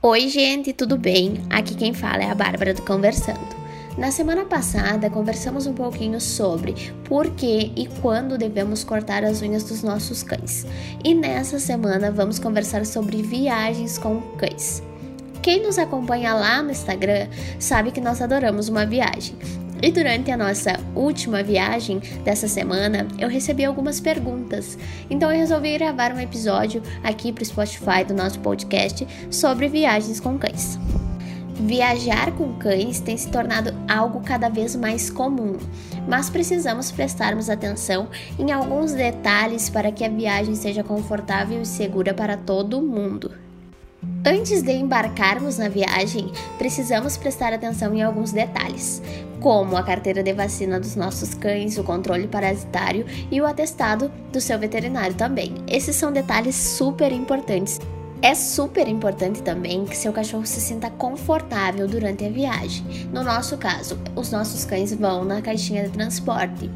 Oi, gente, tudo bem? Aqui quem fala é a Bárbara do Conversando. Na semana passada, conversamos um pouquinho sobre por que e quando devemos cortar as unhas dos nossos cães. E nessa semana vamos conversar sobre viagens com cães. Quem nos acompanha lá no Instagram sabe que nós adoramos uma viagem. E durante a nossa última viagem dessa semana, eu recebi algumas perguntas. Então eu resolvi gravar um episódio aqui para o Spotify do nosso podcast sobre viagens com cães. Viajar com cães tem se tornado algo cada vez mais comum, mas precisamos prestarmos atenção em alguns detalhes para que a viagem seja confortável e segura para todo mundo. Antes de embarcarmos na viagem, precisamos prestar atenção em alguns detalhes, como a carteira de vacina dos nossos cães, o controle parasitário e o atestado do seu veterinário também. Esses são detalhes super importantes é super importante também que seu cachorro se sinta confortável durante a viagem. No nosso caso, os nossos cães vão na caixinha de transporte.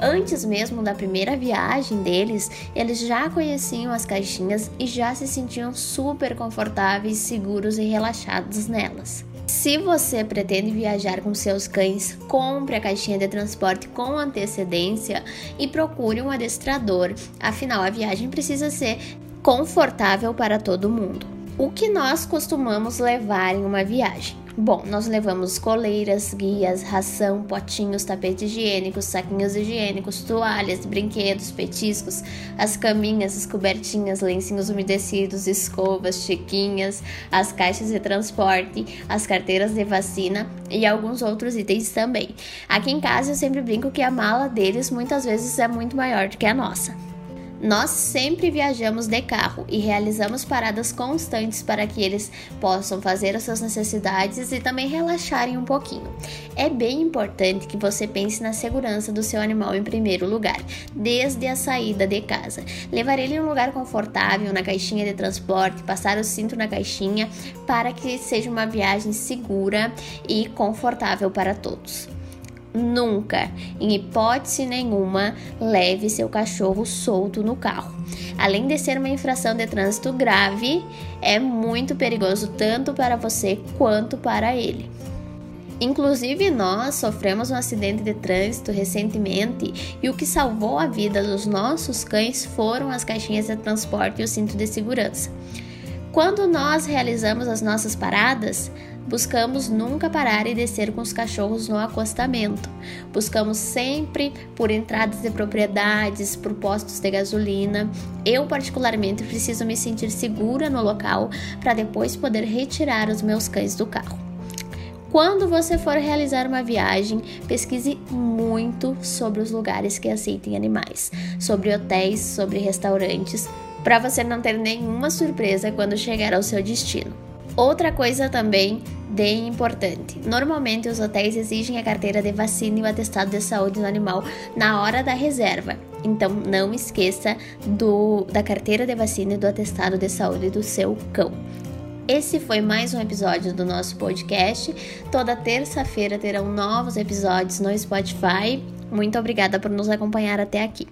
Antes mesmo da primeira viagem deles, eles já conheciam as caixinhas e já se sentiam super confortáveis, seguros e relaxados nelas. Se você pretende viajar com seus cães, compre a caixinha de transporte com antecedência e procure um adestrador. Afinal, a viagem precisa ser confortável para todo mundo. O que nós costumamos levar em uma viagem? Bom, nós levamos coleiras, guias, ração, potinhos, tapetes higiênicos, saquinhos higiênicos, toalhas, brinquedos, petiscos, as caminhas, as cobertinhas, lencinhos umedecidos, escovas, chiquinhas, as caixas de transporte, as carteiras de vacina e alguns outros itens também. Aqui em casa eu sempre brinco que a mala deles muitas vezes é muito maior do que a nossa. Nós sempre viajamos de carro e realizamos paradas constantes para que eles possam fazer as suas necessidades e também relaxarem um pouquinho. É bem importante que você pense na segurança do seu animal em primeiro lugar, desde a saída de casa. Levar ele em um lugar confortável, na caixinha de transporte, passar o cinto na caixinha para que seja uma viagem segura e confortável para todos. Nunca, em hipótese nenhuma, leve seu cachorro solto no carro. Além de ser uma infração de trânsito grave, é muito perigoso tanto para você quanto para ele. Inclusive, nós sofremos um acidente de trânsito recentemente e o que salvou a vida dos nossos cães foram as caixinhas de transporte e o cinto de segurança. Quando nós realizamos as nossas paradas, buscamos nunca parar e descer com os cachorros no acostamento. Buscamos sempre por entradas de propriedades, por postos de gasolina. Eu, particularmente, preciso me sentir segura no local para depois poder retirar os meus cães do carro. Quando você for realizar uma viagem, pesquise muito sobre os lugares que aceitem animais, sobre hotéis, sobre restaurantes, para você não ter nenhuma surpresa quando chegar ao seu destino. Outra coisa também bem importante: normalmente os hotéis exigem a carteira de vacina e o atestado de saúde do animal na hora da reserva. Então não esqueça do, da carteira de vacina e do atestado de saúde do seu cão. Esse foi mais um episódio do nosso podcast. Toda terça-feira terão novos episódios no Spotify. Muito obrigada por nos acompanhar até aqui.